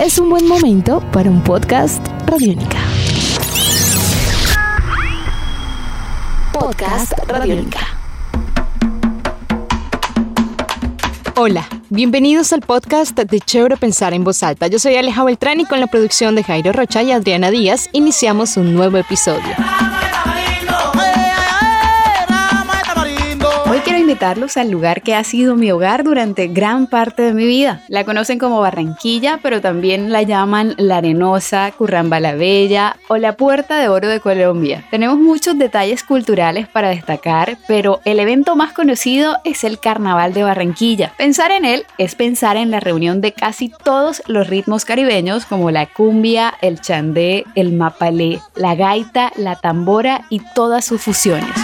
es un buen momento para un podcast Radiónica. Podcast Radiónica. Hola, bienvenidos al podcast de Chévere Pensar en Voz Alta. Yo soy Aleja Beltrán y con la producción de Jairo Rocha y Adriana Díaz iniciamos un nuevo episodio. Invitarlos al lugar que ha sido mi hogar durante gran parte de mi vida. La conocen como Barranquilla, pero también la llaman La Arenosa, Curramba la Bella o la Puerta de Oro de Colombia. Tenemos muchos detalles culturales para destacar, pero el evento más conocido es el Carnaval de Barranquilla. Pensar en él es pensar en la reunión de casi todos los ritmos caribeños como la cumbia, el chandé, el mapalé, la gaita, la tambora y todas sus fusiones.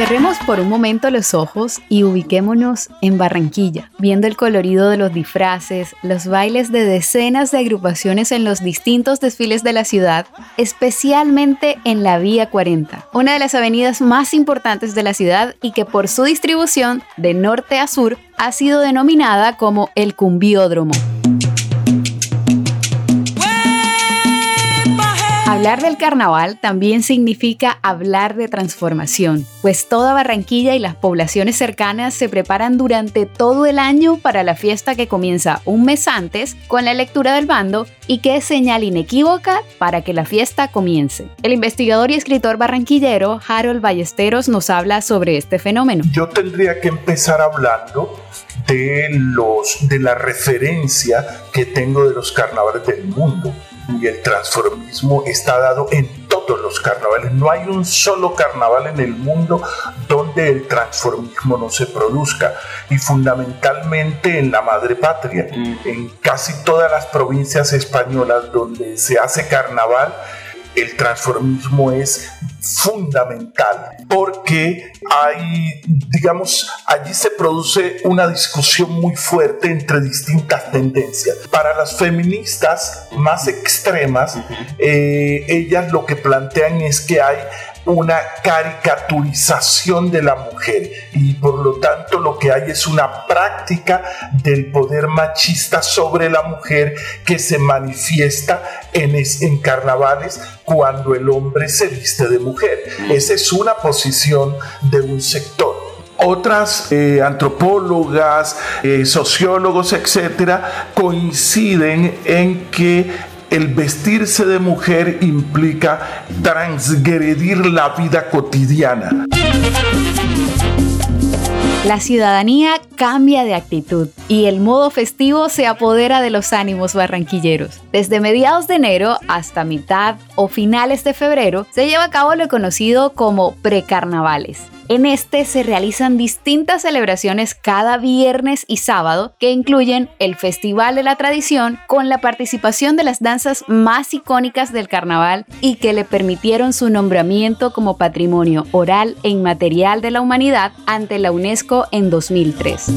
Cerremos por un momento los ojos y ubiquémonos en Barranquilla, viendo el colorido de los disfraces, los bailes de decenas de agrupaciones en los distintos desfiles de la ciudad, especialmente en la Vía 40, una de las avenidas más importantes de la ciudad y que por su distribución de norte a sur ha sido denominada como el cumbiódromo. Hablar del carnaval también significa hablar de transformación, pues toda Barranquilla y las poblaciones cercanas se preparan durante todo el año para la fiesta que comienza un mes antes con la lectura del bando y que es señal inequívoca para que la fiesta comience. El investigador y escritor barranquillero Harold Ballesteros nos habla sobre este fenómeno. Yo tendría que empezar hablando de los de la referencia que tengo de los carnavales del mundo y el transformismo está dado en todos los carnavales. No hay un solo carnaval en el mundo donde el transformismo no se produzca. Y fundamentalmente en la madre patria, mm. en casi todas las provincias españolas donde se hace carnaval, el transformismo es fundamental porque hay, digamos, allí se produce una discusión muy fuerte entre distintas tendencias. Para las feministas más extremas, eh, ellas lo que plantean es que hay una caricaturización de la mujer y por lo tanto lo que hay es una práctica del poder machista sobre la mujer que se manifiesta en, en carnavales cuando el hombre se viste de mujer. Mm. Esa es una posición de un sector otras eh, antropólogas, eh, sociólogos, etcétera, coinciden en que el vestirse de mujer implica transgredir la vida cotidiana. La ciudadanía cambia de actitud y el modo festivo se apodera de los ánimos barranquilleros. Desde mediados de enero hasta mitad o finales de febrero se lleva a cabo lo conocido como precarnavales en este se realizan distintas celebraciones cada viernes y sábado que incluyen el Festival de la Tradición con la participación de las danzas más icónicas del carnaval y que le permitieron su nombramiento como patrimonio oral e inmaterial de la humanidad ante la UNESCO en 2003.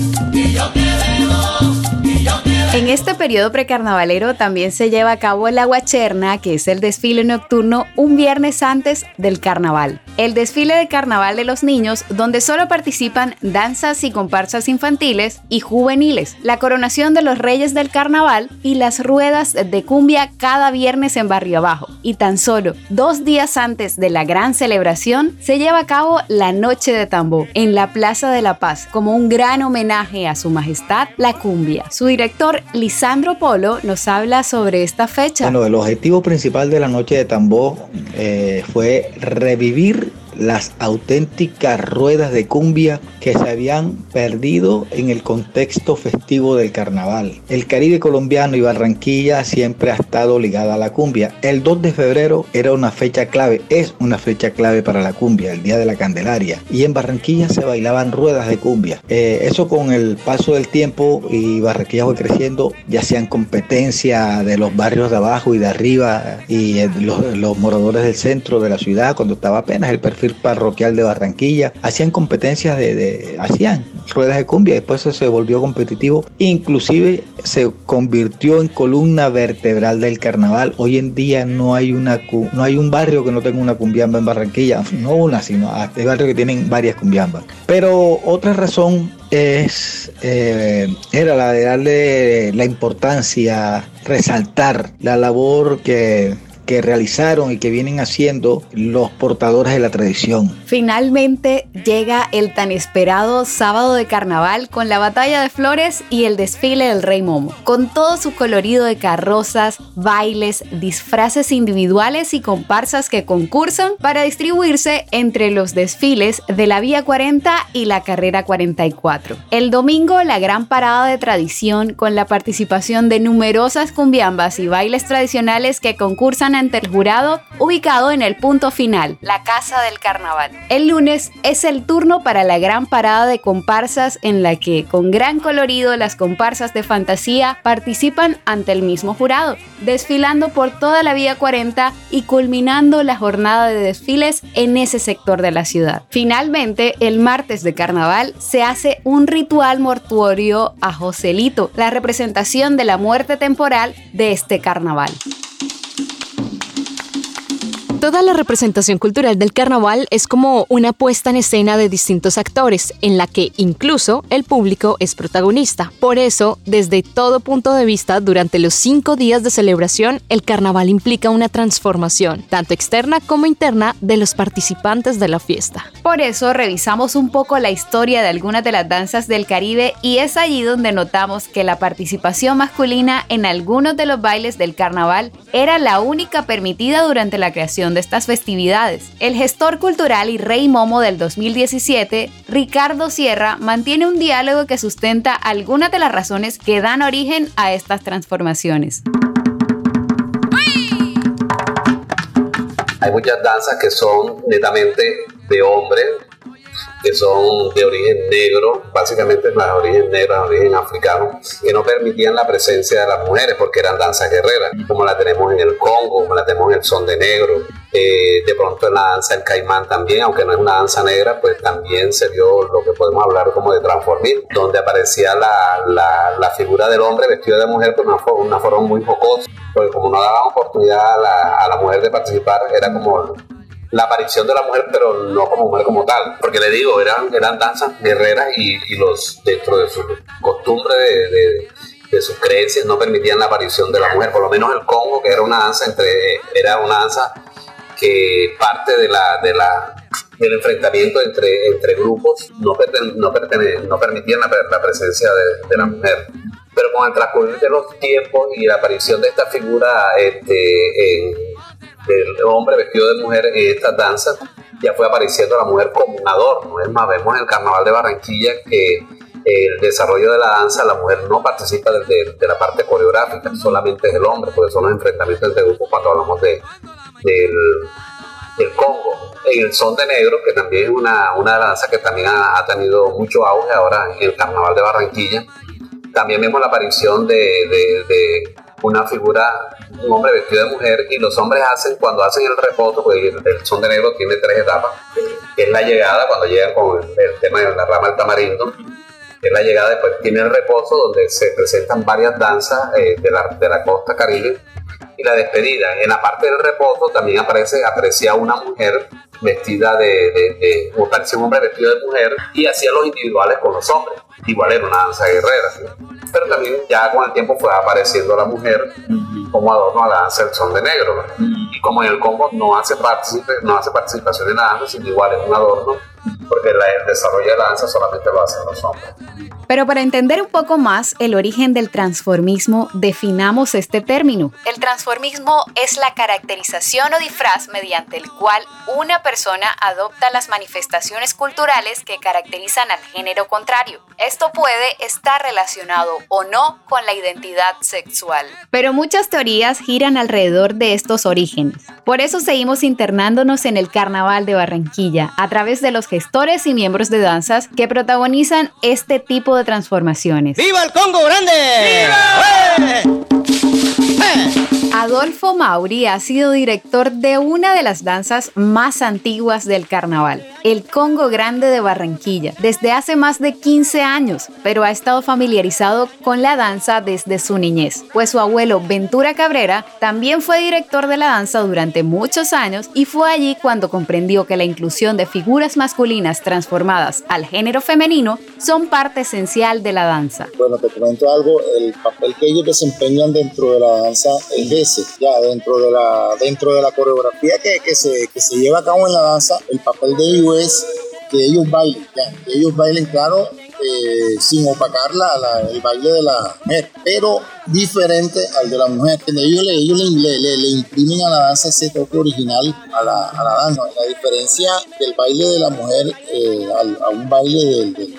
En este periodo precarnavalero también se lleva a cabo el Aguacherna, que es el desfile nocturno un viernes antes del carnaval. El desfile de carnaval de los niños, donde solo participan danzas y comparsas infantiles y juveniles, la coronación de los reyes del carnaval y las ruedas de cumbia cada viernes en Barrio Abajo. Y tan solo dos días antes de la gran celebración se lleva a cabo la Noche de Tambor en la Plaza de la Paz como un gran homenaje a su majestad, la cumbia. Su director Lisandro Polo nos habla sobre esta fecha. Bueno, el objetivo principal de la Noche de Tambor eh, fue revivir las auténticas ruedas de cumbia que se habían perdido en el contexto festivo del carnaval. El Caribe colombiano y Barranquilla siempre ha estado ligada a la cumbia. El 2 de febrero era una fecha clave, es una fecha clave para la cumbia, el Día de la Candelaria. Y en Barranquilla se bailaban ruedas de cumbia. Eh, eso con el paso del tiempo y Barranquilla fue creciendo, ya hacían competencia de los barrios de abajo y de arriba y los, los moradores del centro de la ciudad cuando estaba apenas el perfil parroquial de Barranquilla, hacían competencias de, hacían ruedas de cumbia, después se volvió competitivo, inclusive se convirtió en columna vertebral del carnaval. Hoy en día no hay una no hay un barrio que no tenga una cumbiamba en Barranquilla, no una, sino hay barrios que tienen varias cumbiambas. Pero otra razón es, eh, era la de darle la importancia, resaltar la labor que que realizaron y que vienen haciendo los portadores de la tradición. Finalmente llega el tan esperado sábado de carnaval con la batalla de flores y el desfile del Rey Momo, con todo su colorido de carrozas, bailes, disfraces individuales y comparsas que concursan para distribuirse entre los desfiles de la Vía 40 y la Carrera 44. El domingo la gran parada de tradición con la participación de numerosas cumbiambas y bailes tradicionales que concursan ante el jurado ubicado en el punto final, la Casa del Carnaval. El lunes es el turno para la gran parada de comparsas en la que con gran colorido las comparsas de fantasía participan ante el mismo jurado, desfilando por toda la Vía 40 y culminando la jornada de desfiles en ese sector de la ciudad. Finalmente, el martes de carnaval se hace un ritual mortuorio a Joselito, la representación de la muerte temporal de este carnaval. Toda la representación cultural del carnaval es como una puesta en escena de distintos actores, en la que incluso el público es protagonista. Por eso, desde todo punto de vista, durante los cinco días de celebración, el carnaval implica una transformación, tanto externa como interna, de los participantes de la fiesta. Por eso, revisamos un poco la historia de algunas de las danzas del Caribe y es allí donde notamos que la participación masculina en algunos de los bailes del carnaval era la única permitida durante la creación de estas festividades. El gestor cultural y rey momo del 2017, Ricardo Sierra, mantiene un diálogo que sustenta algunas de las razones que dan origen a estas transformaciones. Hay muchas danzas que son netamente de hombres, que son de origen negro, básicamente de origen negro, de origen africano, que no permitían la presencia de las mujeres porque eran danzas guerreras, como la tenemos en el Congo, como la tenemos en el son de negro, eh, de pronto en la danza del caimán también, aunque no es una danza negra, pues también se dio lo que podemos hablar como de transformismo, donde aparecía la, la, figura del hombre vestido de mujer con una, una forma muy jocosa, porque como no daba oportunidad a la, a la mujer de participar, era como la aparición de la mujer, pero no como mujer como tal. Porque le digo, eran, eran danzas guerreras y, y los dentro de su costumbre de, de, sus creencias no permitían la aparición de la mujer. Por lo menos el Congo, que era una danza entre, era una danza que parte de la, de la del enfrentamiento entre, entre grupos no, no, no permitían la, la presencia de, de, la mujer. Pero con el transcurrir de los tiempos y la aparición de esta figura este, en del hombre vestido de mujer en estas danzas, ya fue apareciendo la mujer como un adorno. Es más, vemos en el Carnaval de Barranquilla que el desarrollo de la danza, la mujer no participa de, la parte coreográfica, solamente es el hombre, porque son los enfrentamientos entre grupos cuando hablamos de, del, del Congo. En el son de negro, que también es una, una danza que también ha, ha, tenido mucho auge ahora en el Carnaval de Barranquilla, también vemos la aparición de, de una figura, un hombre vestido de mujer, y los hombres hacen, cuando hacen el repoto, pues el, son de negro tiene tres etapas, es la llegada, cuando llegan con el, tema de la rama del tamarindo, es la llegada, después tiene el reposo, donde se presentan varias danzas eh, de, la, de la costa caribe, y la despedida. En la parte del reposo también aparece, aprecia una mujer vestida de, de, de o parecía un hombre vestido de mujer, y hacía los individuales con los hombres. Igual era una danza guerrera pero también ya con el tiempo fue apareciendo la mujer como adorno a la danza del son de negro. Y como en el Congo no hace, no hace participación en la danza, sino igual es un adorno, porque el desarrollo de la danza solamente lo hacen los hombres. Pero para entender un poco más el origen del transformismo, definamos este término. El transformismo es la caracterización o disfraz mediante el cual una persona adopta las manifestaciones culturales que caracterizan al género contrario. Esto puede estar relacionado o no con la identidad sexual. Pero muchas teorías giran alrededor de estos orígenes. Por eso seguimos internándonos en el Carnaval de Barranquilla a través de los gestores y miembros de danzas que protagonizan este tipo de transformaciones. ¡Viva el Congo Grande! Adolfo Mauri ha sido director de una de las danzas más antiguas del carnaval, el Congo Grande de Barranquilla, desde hace más de 15 años, pero ha estado familiarizado con la danza desde su niñez, pues su abuelo Ventura Cabrera también fue director de la danza durante muchos años y fue allí cuando comprendió que la inclusión de figuras masculinas transformadas al género femenino son parte esencial de la danza. Bueno, te comento algo, el papel que ellos desempeñan dentro de la danza es ese, ya dentro de la, dentro de la coreografía que, que, se, que se lleva a cabo en la danza, el papel de ellos es que ellos bailen, ya, que ellos bailen, claro, eh, sin opacar la, el baile de la mujer, pero diferente al de la mujer. Ellos, le, ellos le, le, imprimen a la danza ese toque original a la, a la danza. La diferencia del baile de la mujer eh, a un baile del,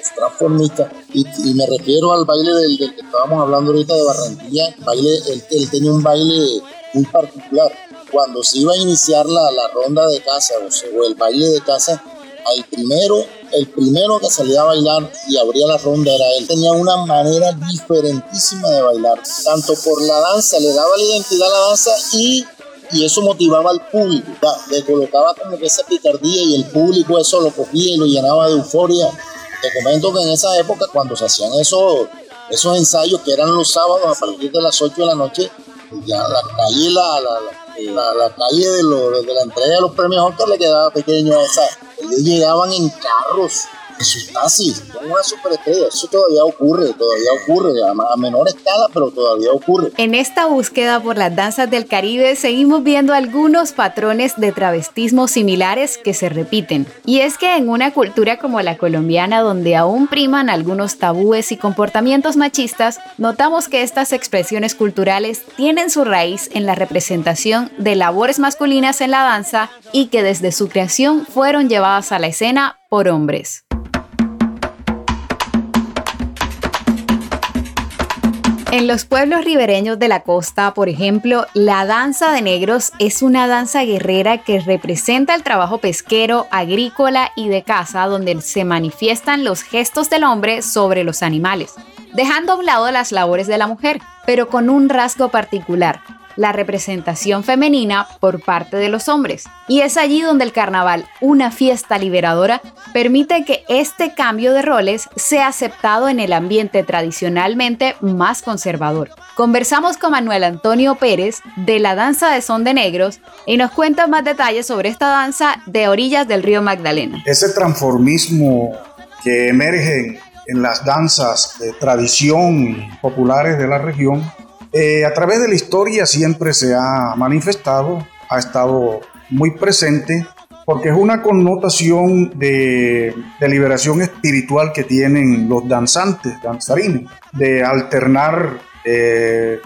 los transformistas, y, me refiero al baile del, que estábamos hablando ahorita de Barranquilla, baile, él, él tenía un baile muy particular. Cuando se iba a iniciar la, la ronda de casa o, o el baile de casa, al primero el primero que salía a bailar y abría la ronda era él. Tenía una manera diferentísima de bailar, tanto por la danza, le daba la identidad a la danza y, y eso motivaba al público, le colocaba como que esa picardía y el público eso lo cogía y lo llenaba de euforia. Te comento que en esa época cuando se hacían esos, esos ensayos que eran los sábados a partir de las 8 de la noche, ya la calle, la, la, la, calle de, lo, de la entrega de los premios Oscar le quedaba pequeño a esa. Ellos llegaban en carros, en sus taxis, con una. Eso todavía ocurre, todavía ocurre, a, menor escala, pero todavía ocurre. En esta búsqueda por las danzas del Caribe seguimos viendo algunos patrones de travestismo similares que se repiten. Y es que en una cultura como la colombiana, donde aún priman algunos tabúes y comportamientos machistas, notamos que estas expresiones culturales tienen su raíz en la representación de labores masculinas en la danza y que desde su creación fueron llevadas a la escena por hombres. En los pueblos ribereños de la costa, por ejemplo, la danza de negros es una danza guerrera que representa el trabajo pesquero, agrícola y de caza donde se manifiestan los gestos del hombre sobre los animales, dejando a un lado las labores de la mujer, pero con un rasgo particular, la representación femenina por parte de los hombres. Y es allí donde el carnaval, una fiesta liberadora, permite que este cambio de roles sea aceptado en el ambiente tradicionalmente más conservador. Conversamos con Manuel Antonio Pérez de la danza de son de negros y nos cuenta más detalles sobre esta danza de orillas del río Magdalena. Ese transformismo que emerge en las danzas de tradición populares de la región eh, a través de la historia siempre se ha manifestado, ha estado muy presente, porque es una connotación de, liberación espiritual que tienen los danzantes, danzarines, de alternar eh,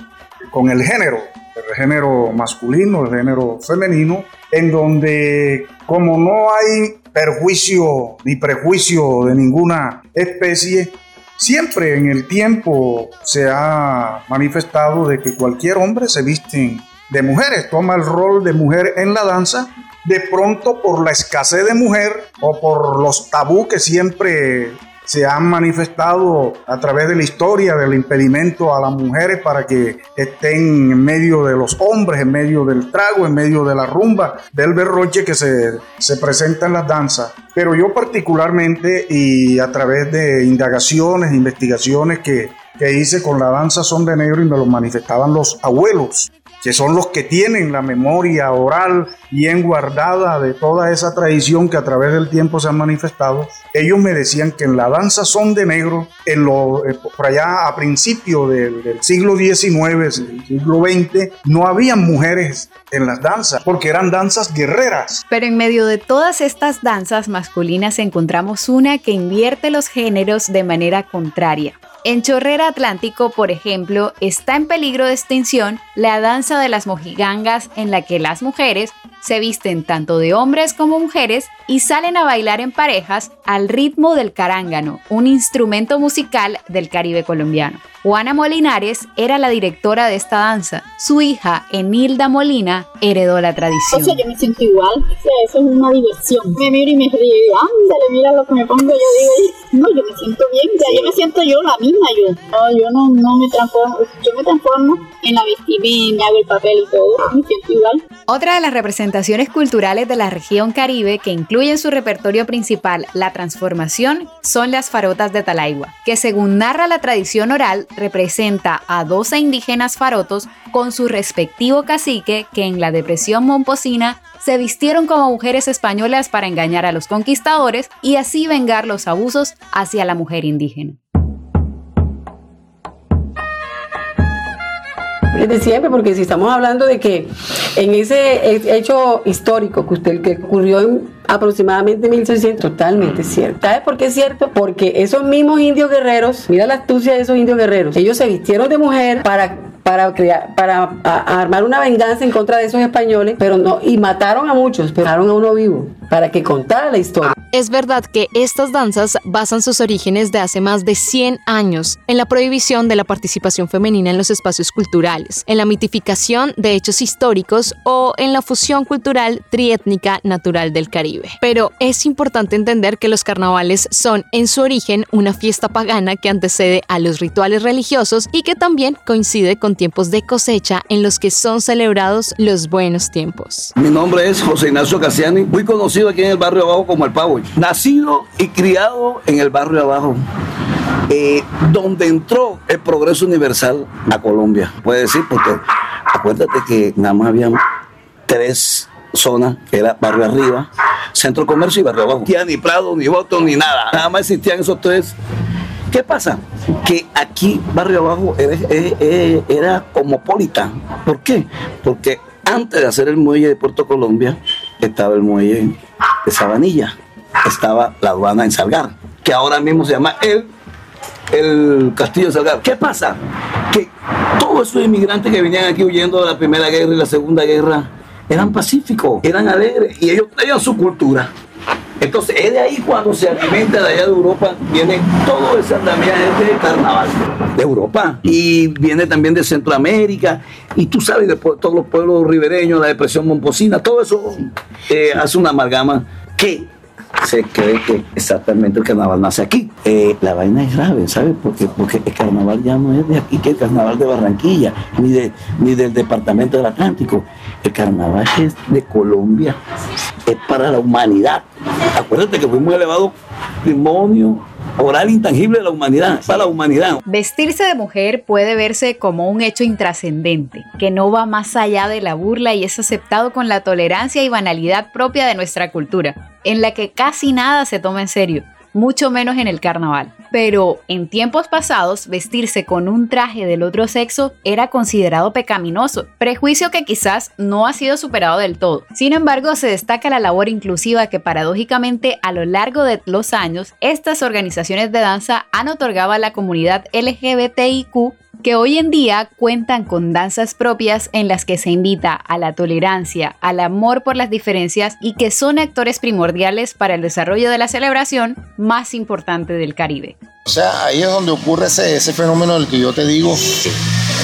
con el género, el género masculino, el género femenino, en donde como no hay perjuicio ni prejuicio de ninguna especie, Siempre en el tiempo se ha manifestado de que cualquier hombre se viste de mujeres, toma el rol de mujer en la danza, de pronto por la escasez de mujer o por los tabú que siempre se han manifestado a través de la historia del impedimento a las mujeres para que estén en medio de los hombres, en medio del trago, en medio de la rumba, del berroche que se, se presenta en las danzas. Pero yo particularmente y a través de indagaciones, investigaciones que, que hice con la danza son de negro y me lo manifestaban los abuelos que son los que tienen la memoria oral bien guardada de toda esa tradición que a través del tiempo se ha manifestado, ellos me decían que en la danza son de negro, en lo, eh, por allá a principios del, del, siglo XIX, del siglo XX, no había mujeres en las danzas, porque eran danzas guerreras. Pero en medio de todas estas danzas masculinas encontramos una que invierte los géneros de manera contraria. En Chorrera Atlántico, por ejemplo, está en peligro de extinción la danza de las mojigangas en la que las mujeres se visten tanto de hombres como mujeres y salen a bailar en parejas al ritmo del carángano, un instrumento musical del Caribe colombiano. Juana Molinares era la directora de esta danza. Su hija, Enilda Molina, heredó la tradición. O sea, yo me siento igual. O sea, eso es una diversión. Me miro y me río y ándale, mira lo que me pongo. Yo digo, no, yo me siento bien. O sea, yo me siento yo la misma yo. No, yo no, no me transformo. Yo me transformo en la vestimenta, hago el papel y todo. Me siento igual. Otra de las representaciones culturales de la región Caribe que incluye en su repertorio principal la transformación son las farotas de Talaigua, que según narra la tradición oral representa a 12 indígenas farotos con su respectivo cacique que en la depresión momposina se vistieron como mujeres españolas para engañar a los conquistadores y así vengar los abusos hacia la mujer indígena. de siempre, porque si estamos hablando de que en ese hecho histórico que usted que ocurrió en aproximadamente 1600, totalmente cierto. ¿Sabes por qué es cierto? Porque esos mismos indios guerreros, mira la astucia de esos indios guerreros, ellos se vistieron de mujer para para crear, para armar una venganza en contra de esos españoles, pero no, y mataron a muchos, pero a uno vivo, para que contara la historia. Es verdad que estas danzas basan sus orígenes de hace más de 100 años en la prohibición de la participación femenina en los espacios culturales, en la mitificación de hechos históricos o en la fusión cultural triétnica natural del Caribe. Pero es importante entender que los carnavales son en su origen una fiesta pagana que antecede a los rituales religiosos y que también coincide con tiempos de cosecha en los que son celebrados los buenos tiempos. Mi nombre es José Ignacio Casiani, muy conocido aquí en el barrio abajo como el Pavo nacido y criado en el barrio abajo. Eh, donde entró el progreso universal a Colombia. Puede decir, porque acuérdate que nada más había tres zonas, que era barrio arriba, centro comercio y barrio abajo. Ni Prado, ni Voto, ni nada. Nada más existían esos tres. ¿Qué pasa? Que aquí, barrio abajo, era, era, era cosmopolita. ¿Por qué? Porque antes de hacer el muelle de Puerto Colombia, estaba el muelle de Sabanilla estaba la aduana en Salgar, que ahora mismo se llama el, el Castillo de Salgar. ¿Qué pasa? Que todos esos inmigrantes que venían aquí huyendo de la Primera Guerra y la Segunda Guerra eran pacíficos, eran alegres y ellos traían su cultura. Entonces es de ahí cuando se alimenta de allá de Europa, viene todo ese andamiaje de carnaval de Europa. Y viene también de Centroamérica. Y tú sabes de todos los pueblos ribereños, la depresión momposina, todo eso eh, hace una amalgama que se cree que exactamente el carnaval nace aquí. Eh, la vaina es grave, ¿sabes? Porque, porque el carnaval ya no es de aquí, que el carnaval de Barranquilla, ni, de, ni del departamento del Atlántico. El carnaval es de Colombia, es para la humanidad. Acuérdate que fuimos elevados demonio oral intangible de la humanidad, para la humanidad. Vestirse de mujer puede verse como un hecho intrascendente, que no va más allá de la burla y es aceptado con la tolerancia y banalidad propia de nuestra cultura, en la que casi nada se toma en serio mucho menos en el carnaval. Pero en tiempos pasados, vestirse con un traje del otro sexo era considerado pecaminoso, prejuicio que quizás no ha sido superado del todo. Sin embargo, se destaca la labor inclusiva que paradójicamente a lo largo de los años, estas organizaciones de danza han otorgado a la comunidad LGBTIQ que hoy en día cuentan con danzas propias en las que se invita a la tolerancia, al amor por las diferencias y que son actores primordiales para el desarrollo de la celebración más importante del Caribe. O sea, ahí es donde ocurre ese, ese fenómeno del que yo te digo.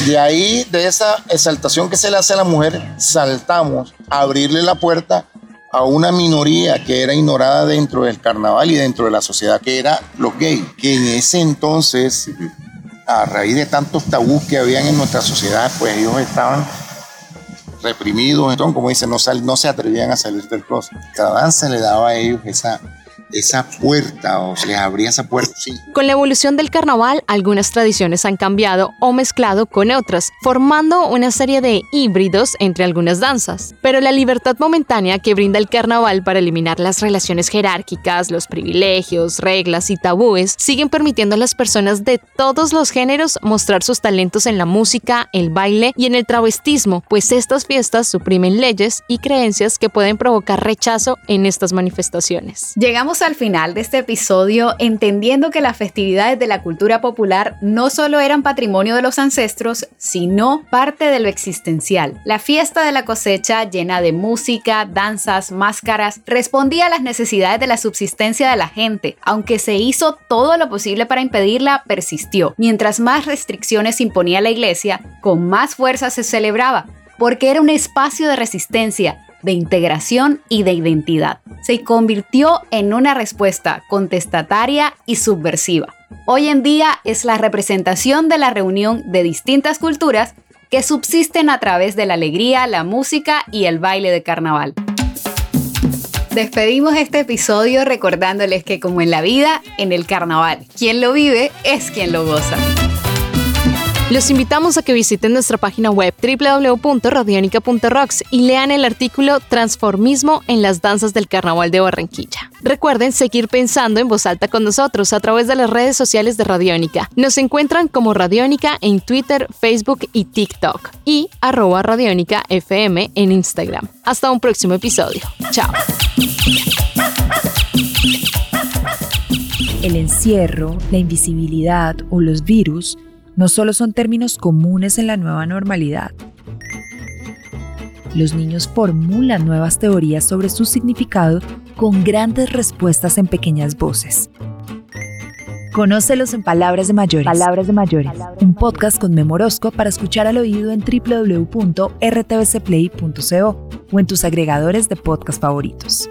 De ahí, de esa exaltación que se le hace a la mujer, saltamos a abrirle la puerta a una minoría que era ignorada dentro del carnaval y dentro de la sociedad, que era los gays, que en ese entonces a raíz de tantos tabús que habían en nuestra sociedad, pues ellos estaban reprimidos, entonces, como dicen, no, se atrevían a salir del closet. Cada danza le daba a ellos esa esa puerta o se les abría esa puerta. Sí. Con la evolución del carnaval, algunas tradiciones han cambiado o mezclado con otras, formando una serie de híbridos entre algunas danzas. Pero la libertad momentánea que brinda el carnaval para eliminar las relaciones jerárquicas, los privilegios, reglas y tabúes, siguen permitiendo a las personas de todos los géneros mostrar sus talentos en la música, el baile y en el travestismo, pues estas fiestas suprimen leyes y creencias que pueden provocar rechazo en estas manifestaciones. Al final de este episodio entendiendo que las festividades de la cultura popular no solo eran patrimonio de los ancestros, sino parte de lo existencial. La fiesta de la cosecha, llena de música, danzas, máscaras, respondía a las necesidades de la subsistencia de la gente. Aunque se hizo todo lo posible para impedirla, persistió. Mientras más restricciones imponía la iglesia, con más fuerza se celebraba, porque era un espacio de resistencia de integración y de identidad. Se convirtió en una respuesta contestataria y subversiva. Hoy en día es la representación de la reunión de distintas culturas que subsisten a través de la alegría, la música y el baile de carnaval. Despedimos este episodio recordándoles que como en la vida, en el carnaval, quien lo vive es quien lo goza. Los invitamos a que visiten nuestra página web www.radionica.rocks y lean el artículo Transformismo en las danzas del Carnaval de Barranquilla. Recuerden seguir pensando en voz alta con nosotros a través de las redes sociales de Radiónica. Nos encuentran como Radiónica en Twitter, Facebook y TikTok y arroba Radiónica FM en Instagram. Hasta un próximo episodio. Chao. El encierro, la invisibilidad o los virus no solo son términos comunes en la nueva normalidad. Los niños formulan nuevas teorías sobre su significado con grandes respuestas en pequeñas voces. Conócelos en Palabras de Mayores. Palabras de Mayores. Un podcast con Memorosco para escuchar al oído en www.rtbcplay.co o en tus agregadores de podcast favoritos.